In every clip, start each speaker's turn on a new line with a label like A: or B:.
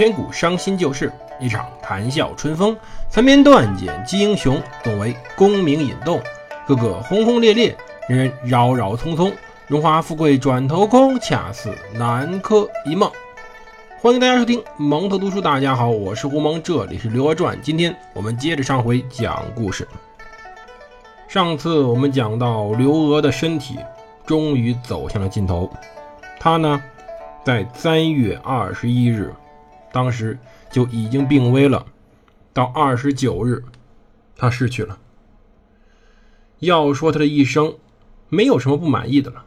A: 千古伤心旧事，一场谈笑春风。残篇断简击英雄，总为功名引动。个个轰轰烈烈，人人扰扰匆匆。荣华富贵转头空，恰似南柯一梦。欢迎大家收听蒙特读书。大家好，我是胡蒙，这里是《刘娥传》。今天我们接着上回讲故事。上次我们讲到刘娥的身体终于走向了尽头，她呢，在三月二十一日。当时就已经病危了，到二十九日，他逝去了。要说他的一生，没有什么不满意的了。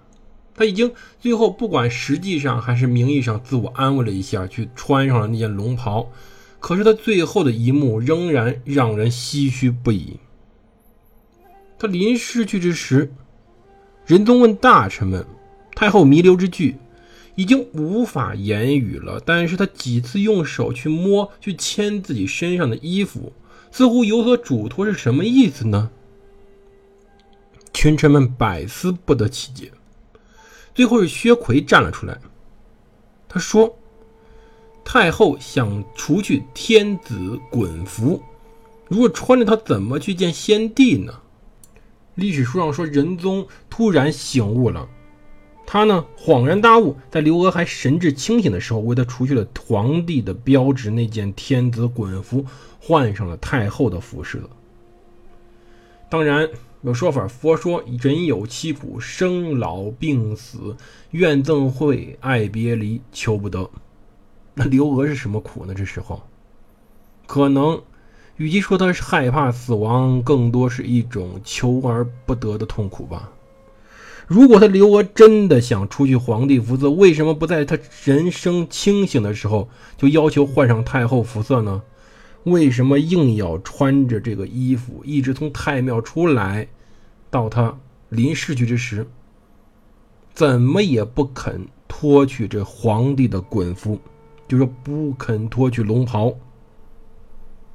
A: 他已经最后不管实际上还是名义上自我安慰了一下，去穿上了那件龙袍。可是他最后的一幕仍然让人唏嘘不已。他临逝去之时，仁宗问大臣们：“太后弥留之际。”已经无法言语了，但是他几次用手去摸、去牵自己身上的衣服，似乎有所嘱托，是什么意思呢？群臣们百思不得其解。最后是薛奎站了出来，他说：“太后想除去天子衮服，如果穿着它，怎么去见先帝呢？”历史书上说，仁宗突然醒悟了。他呢恍然大悟，在刘娥还神志清醒的时候，为他除去了皇帝的标志那件天子衮服，换上了太后的服饰。当然有说法，佛说人有七苦：生老病死、怨憎会、爱别离、求不得。那刘娥是什么苦呢？这时候，可能与其说他是害怕死亡，更多是一种求而不得的痛苦吧。如果他刘娥真的想出去皇帝服色，为什么不在他人生清醒的时候就要求换上太后服色呢？为什么硬要穿着这个衣服，一直从太庙出来，到他临逝去之时，怎么也不肯脱去这皇帝的衮服，就说不肯脱去龙袍。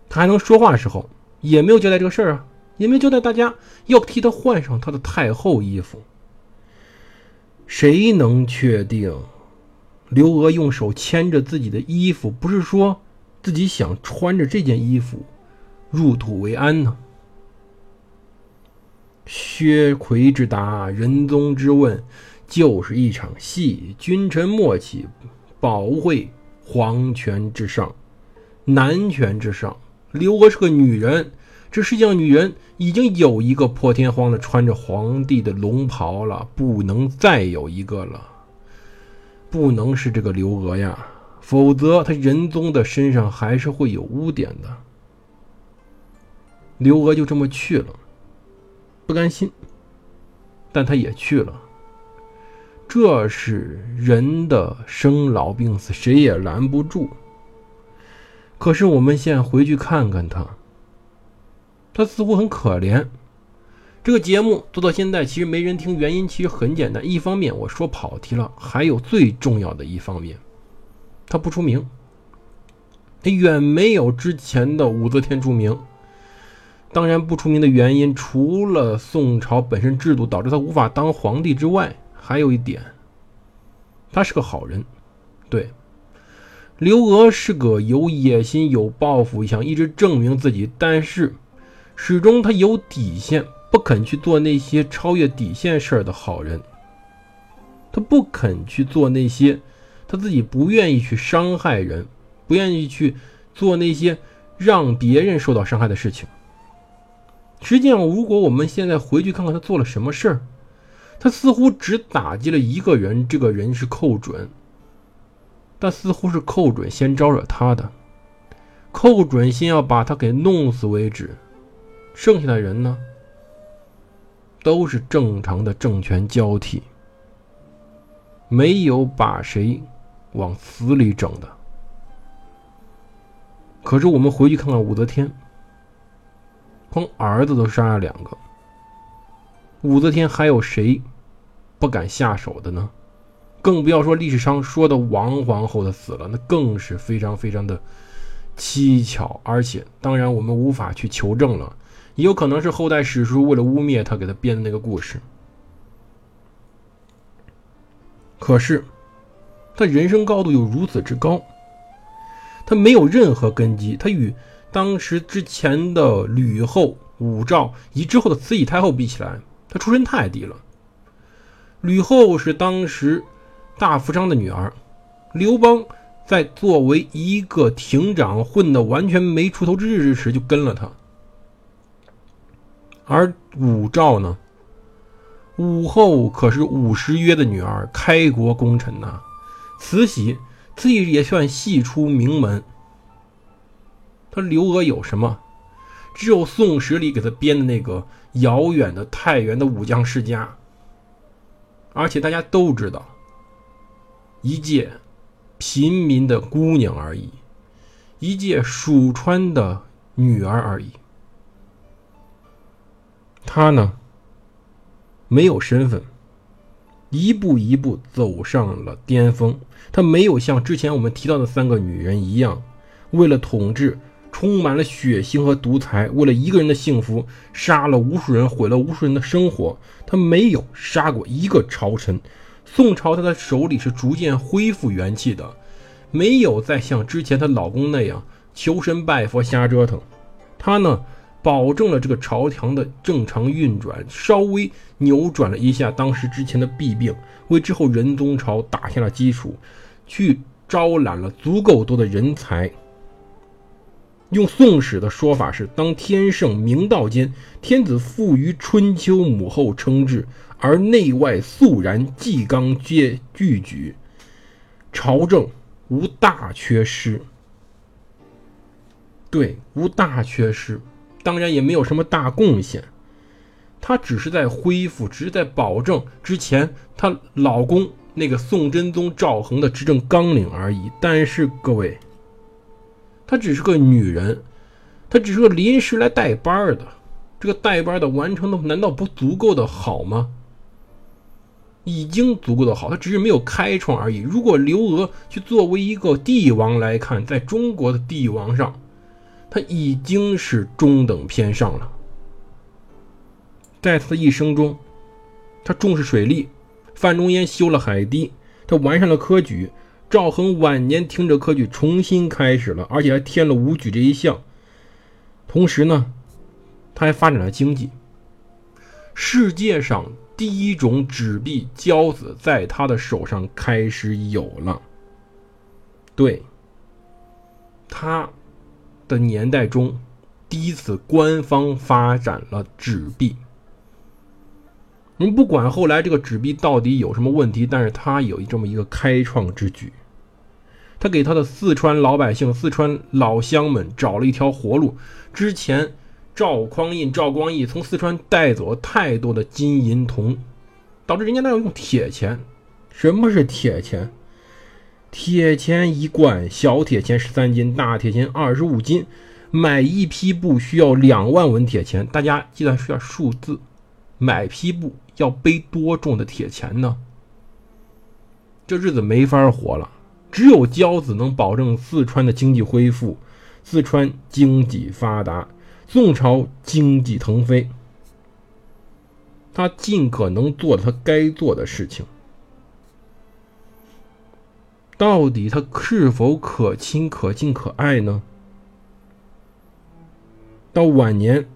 A: 他还能说话的时候，也没有交代这个事儿啊，也没有交代大家要替他换上他的太后衣服。谁能确定刘娥用手牵着自己的衣服，不是说自己想穿着这件衣服入土为安呢？薛奎之答，仁宗之问，就是一场戏。君臣默契，保卫皇权之上，男权之上。刘娥是个女人。这世界上女人已经有一个破天荒的穿着皇帝的龙袍了，不能再有一个了，不能是这个刘娥呀，否则他仁宗的身上还是会有污点的。刘娥就这么去了，不甘心，但他也去了。这是人的生老病死，谁也拦不住。可是我们现在回去看看他。他似乎很可怜。这个节目做到现在，其实没人听，原因其实很简单。一方面我说跑题了，还有最重要的一方面，他不出名，他远没有之前的武则天出名。当然，不出名的原因，除了宋朝本身制度导致他无法当皇帝之外，还有一点，他是个好人。对，刘娥是个有野心、有抱负，想一直证明自己，但是。始终他有底线，不肯去做那些超越底线事儿的好人。他不肯去做那些他自己不愿意去伤害人，不愿意去做那些让别人受到伤害的事情。实际上，如果我们现在回去看看他做了什么事儿，他似乎只打击了一个人，这个人是寇准。但似乎是寇准先招惹他的，寇准先要把他给弄死为止。剩下的人呢，都是正常的政权交替，没有把谁往死里整的。可是我们回去看看武则天，光儿子都杀了两个，武则天还有谁不敢下手的呢？更不要说历史上说的王皇后的死了，那更是非常非常的蹊跷，而且当然我们无法去求证了。也有可能是后代史书为了污蔑他给他编的那个故事。可是，他人生高度又如此之高，他没有任何根基，他与当时之前的吕后、武曌以及之后的慈禧太后比起来，他出身太低了。吕后是当时大富商的女儿，刘邦在作为一个亭长混得完全没出头之日之时就跟了他，而武曌呢，武后可是武十约的女儿，开国功臣呐。慈禧，自己也算系出名门。他刘娥有什么？只有《宋史》里给他编的那个遥远的太原的武将世家。而且大家都知道，一介平民的姑娘而已，一介蜀川的女儿而已。她呢，没有身份，一步一步走上了巅峰。她没有像之前我们提到的三个女人一样，为了统治。充满了血腥和独裁，为了一个人的幸福，杀了无数人，毁了无数人的生活。他没有杀过一个朝臣。宋朝他的手里是逐渐恢复元气的，没有再像之前她老公那样求神拜佛瞎折腾。他呢，保证了这个朝廷的正常运转，稍微扭转了一下当时之前的弊病，为之后仁宗朝打下了基础，去招揽了足够多的人才。用《宋史》的说法是：当天圣明道间，天子富于春秋，母后称制，而内外肃然，纪纲皆具举，朝政无大缺失。对，无大缺失，当然也没有什么大贡献。她只是在恢复，只是在保证之前她老公那个宋真宗赵恒的执政纲领而已。但是各位。她只是个女人，她只是个临时来代班的。这个代班的完成的难道不足够的好吗？已经足够的好，她只是没有开创而已。如果刘娥去作为一个帝王来看，在中国的帝王上，他已经是中等偏上了。在他的一生中，他重视水利，范仲淹修了海堤，他完善了科举。赵恒晚年听着科举重新开始了，而且还添了武举这一项。同时呢，他还发展了经济。世界上第一种纸币交子在他的手上开始有了。对，他的年代中第一次官方发展了纸币。我们不管后来这个纸币到底有什么问题，但是他有这么一个开创之举，他给他的四川老百姓、四川老乡们找了一条活路。之前赵匡胤、赵光义从四川带走了太多的金银铜，导致人家都要用铁钱。什么是铁钱？铁钱一贯，小铁钱十三斤，大铁钱二十五斤。买一批布需要两万文铁钱，大家记得是要数字。买批布。要背多重的铁钱呢？这日子没法活了。只有交子能保证四川的经济恢复，四川经济发达，宋朝经济腾飞。他尽可能做他该做的事情。到底他是否可亲、可敬、可爱呢？到晚年。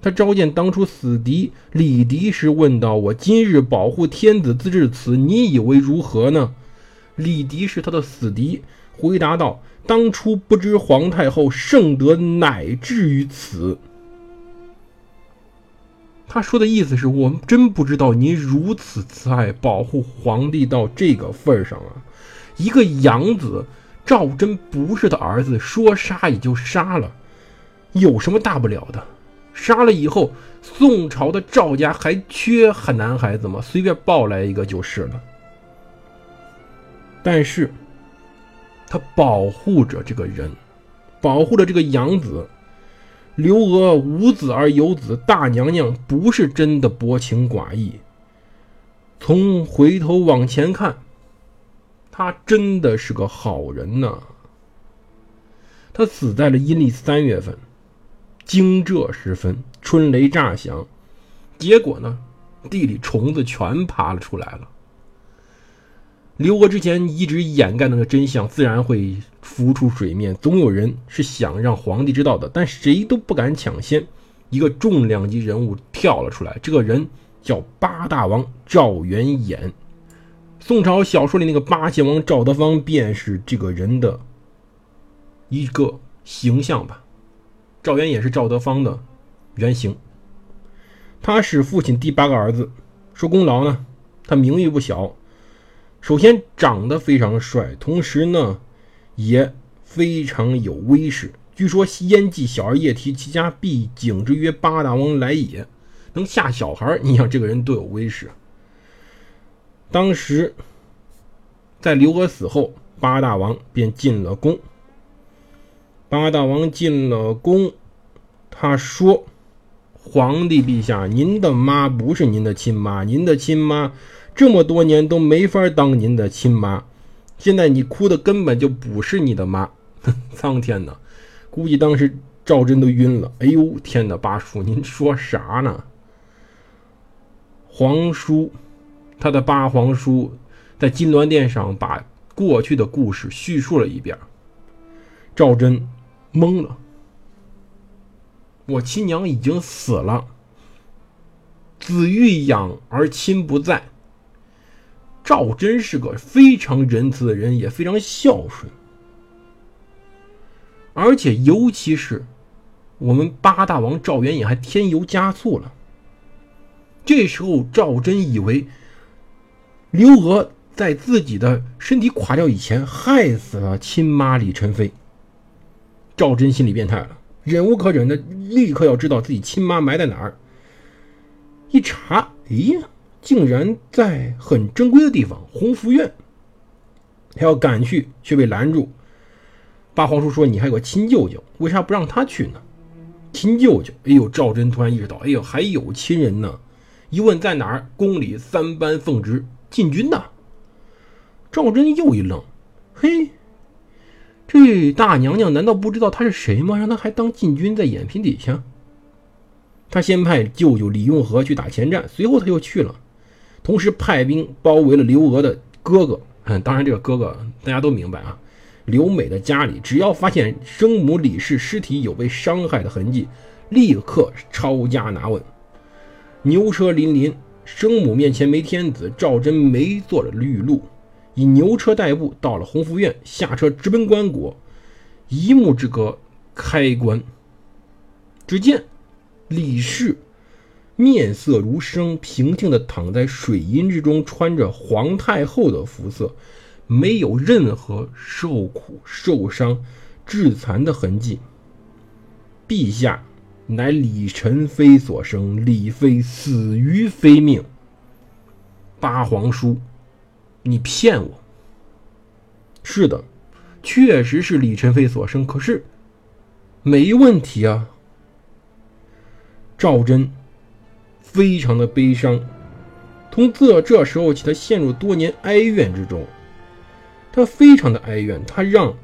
A: 他召见当初死敌李迪时，问道：“我今日保护天子，自至此，你以为如何呢？”李迪是他的死敌，回答道：“当初不知皇太后圣德，乃至于此。”他说的意思是我们真不知道您如此慈爱，保护皇帝到这个份上啊！一个养子赵祯不是他儿子，说杀也就杀了，有什么大不了的？杀了以后，宋朝的赵家还缺很男孩子吗？随便抱来一个就是了。但是，他保护着这个人，保护着这个养子。刘娥无子而有子，大娘娘不是真的薄情寡义。从回头往前看，她真的是个好人呢。她死在了阴历三月份。惊蛰时分，春雷炸响，结果呢，地里虫子全爬了出来了。刘娥之前一直掩盖那个真相，自然会浮出水面。总有人是想让皇帝知道的，但谁都不敢抢先。一个重量级人物跳了出来，这个人叫八大王赵元衍。宋朝小说里那个八贤王赵德芳，便是这个人的一个形象吧。赵元衍是赵德芳的原型。他是父亲第八个儿子，说功劳呢，他名誉不小。首先长得非常帅，同时呢也非常有威势。据说燕记小儿夜啼，其家必景之曰八大王来也，能吓小孩你想这个人多有威势？当时在刘娥死后，八大王便进了宫。八大王进了宫，他说：“皇帝陛下，您的妈不是您的亲妈，您的亲妈这么多年都没法当您的亲妈。现在你哭的根本就不是你的妈。”苍天呐！估计当时赵祯都晕了。哎呦天哪，八叔，您说啥呢？皇叔，他的八皇叔在金銮殿上把过去的故事叙述了一遍。赵祯懵了，我亲娘已经死了，子欲养而亲不在。赵祯是个非常仁慈的人，也非常孝顺。而且，尤其是我们八大王赵元也还添油加醋了。这时候，赵祯以为刘娥在自己的身体垮掉以前害死了亲妈李宸妃。赵祯心里变态了，忍无可忍的，立刻要知道自己亲妈埋在哪儿。一查，哎呀，竟然在很正规的地方——鸿福院。他要赶去，却被拦住。八皇叔说：“你还有个亲舅舅，为啥不让他去呢？”亲舅舅，哎呦！赵祯突然意识到，哎呦，还有亲人呢！一问在哪儿，宫里三班奉旨禁军呢。赵祯又一愣，嘿，这大娘娘难道不知道他是谁吗？让他还当禁军在眼皮底下？他先派舅舅李用和去打前站，随后他又去了，同时派兵包围了刘娥的哥哥。嗯，当然这个哥哥大家都明白啊。刘美的家里，只要发现生母李氏尸体有被伤害的痕迹，立刻抄家拿问。牛车辚辚，生母面前没天子，赵祯没坐着绿路，以牛车代步，到了鸿福院，下车直奔棺椁。一目之隔，开棺，只见李氏面色如生，平静地躺在水银之中，穿着皇太后的服色。没有任何受苦、受伤、致残的痕迹。陛下乃李宸妃所生，李妃死于非命。八皇叔，你骗我！是的，确实是李宸妃所生，可是没问题啊。赵祯非常的悲伤，从这这时候起，他陷入多年哀怨之中。他非常的哀怨，他让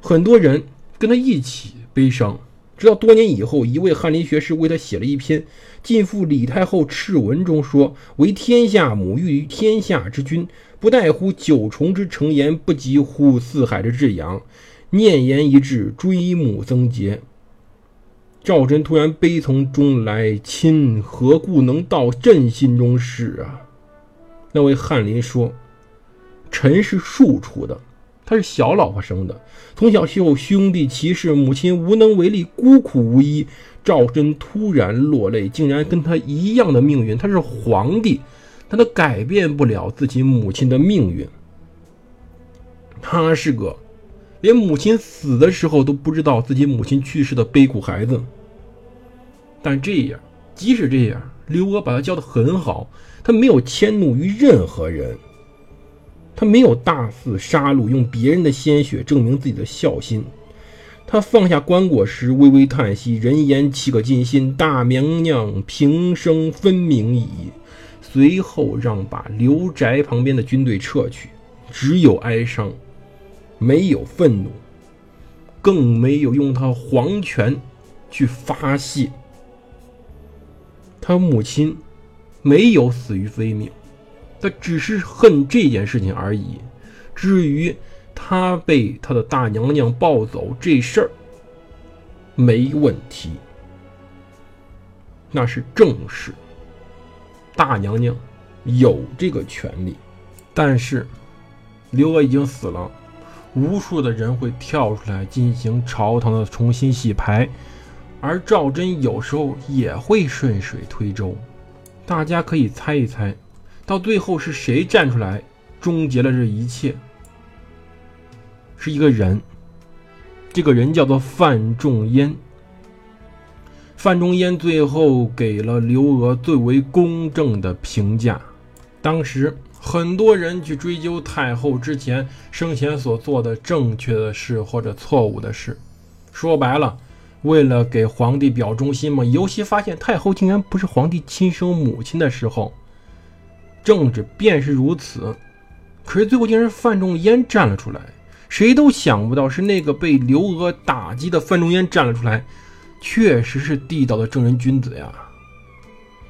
A: 很多人跟他一起悲伤。直到多年以后，一位翰林学士为他写了一篇《晋父李太后敕文》，中说：“为天下母，育于天下之君，不待乎九重之成言，不及乎四海之至养。念言一致，追母增节。”赵祯突然悲从中来，亲何故能到朕心中使啊？那位翰林说。臣是庶出的，他是小老婆生的，从小受兄弟歧视，母亲无能为力，孤苦无依。赵祯突然落泪，竟然跟他一样的命运。他是皇帝，但他改变不了自己母亲的命运。他是个连母亲死的时候都不知道自己母亲去世的悲苦孩子。但这样，即使这样，刘娥把他教的很好，他没有迁怒于任何人。他没有大肆杀戮，用别人的鲜血证明自己的孝心。他放下棺椁时微微叹息：“人言岂可尽心？大娘娘平生分明矣。”随后让把刘宅旁边的军队撤去，只有哀伤，没有愤怒，更没有用他皇权去发泄。他母亲没有死于非命。他只是恨这件事情而已。至于他被他的大娘娘抱走这事儿，没问题，那是正事。大娘娘有这个权利，但是刘娥已经死了，无数的人会跳出来进行朝堂的重新洗牌，而赵祯有时候也会顺水推舟。大家可以猜一猜，到最后是谁站出来终结了这一切？是一个人，这个人叫做范仲淹。范仲淹最后给了刘娥最为公正的评价。当时很多人去追究太后之前生前所做的正确的事或者错误的事，说白了，为了给皇帝表忠心嘛。尤其发现太后竟然不是皇帝亲生母亲的时候，政治便是如此。可是最后竟然范仲淹站了出来，谁都想不到是那个被刘娥打击的范仲淹站了出来。确实是地道的正人君子呀！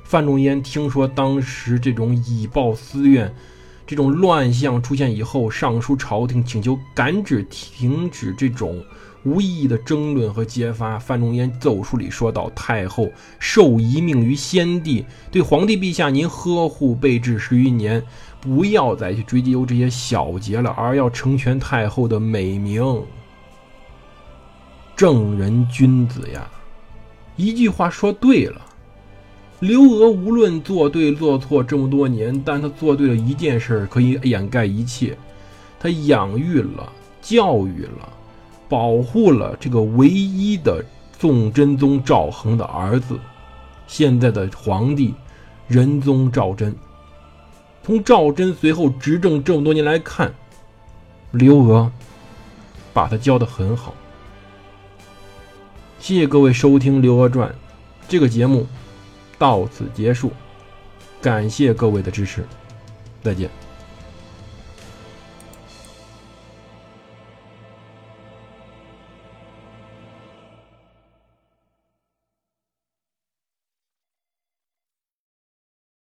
A: 范仲淹听说当时这种以暴私怨、这种乱象出现以后，上书朝廷请求赶止停止这种无意义的争论和揭发。范仲淹奏书里说道：“太后受遗命于先帝，对皇帝陛下您呵护备至十余年，不要再去追究这些小节了，而要成全太后的美名。正人君子呀！”一句话说对了，刘娥无论做对做错这么多年，但她做对了一件事，可以掩盖一切。她养育了、教育了、保护了这个唯一的宋真宗赵恒的儿子，现在的皇帝仁宗赵祯。从赵祯随后执政这么多年来看，刘娥把他教得很好。谢谢各位收听《刘娥传》这个节目，到此结束。感谢各位的支持，再见。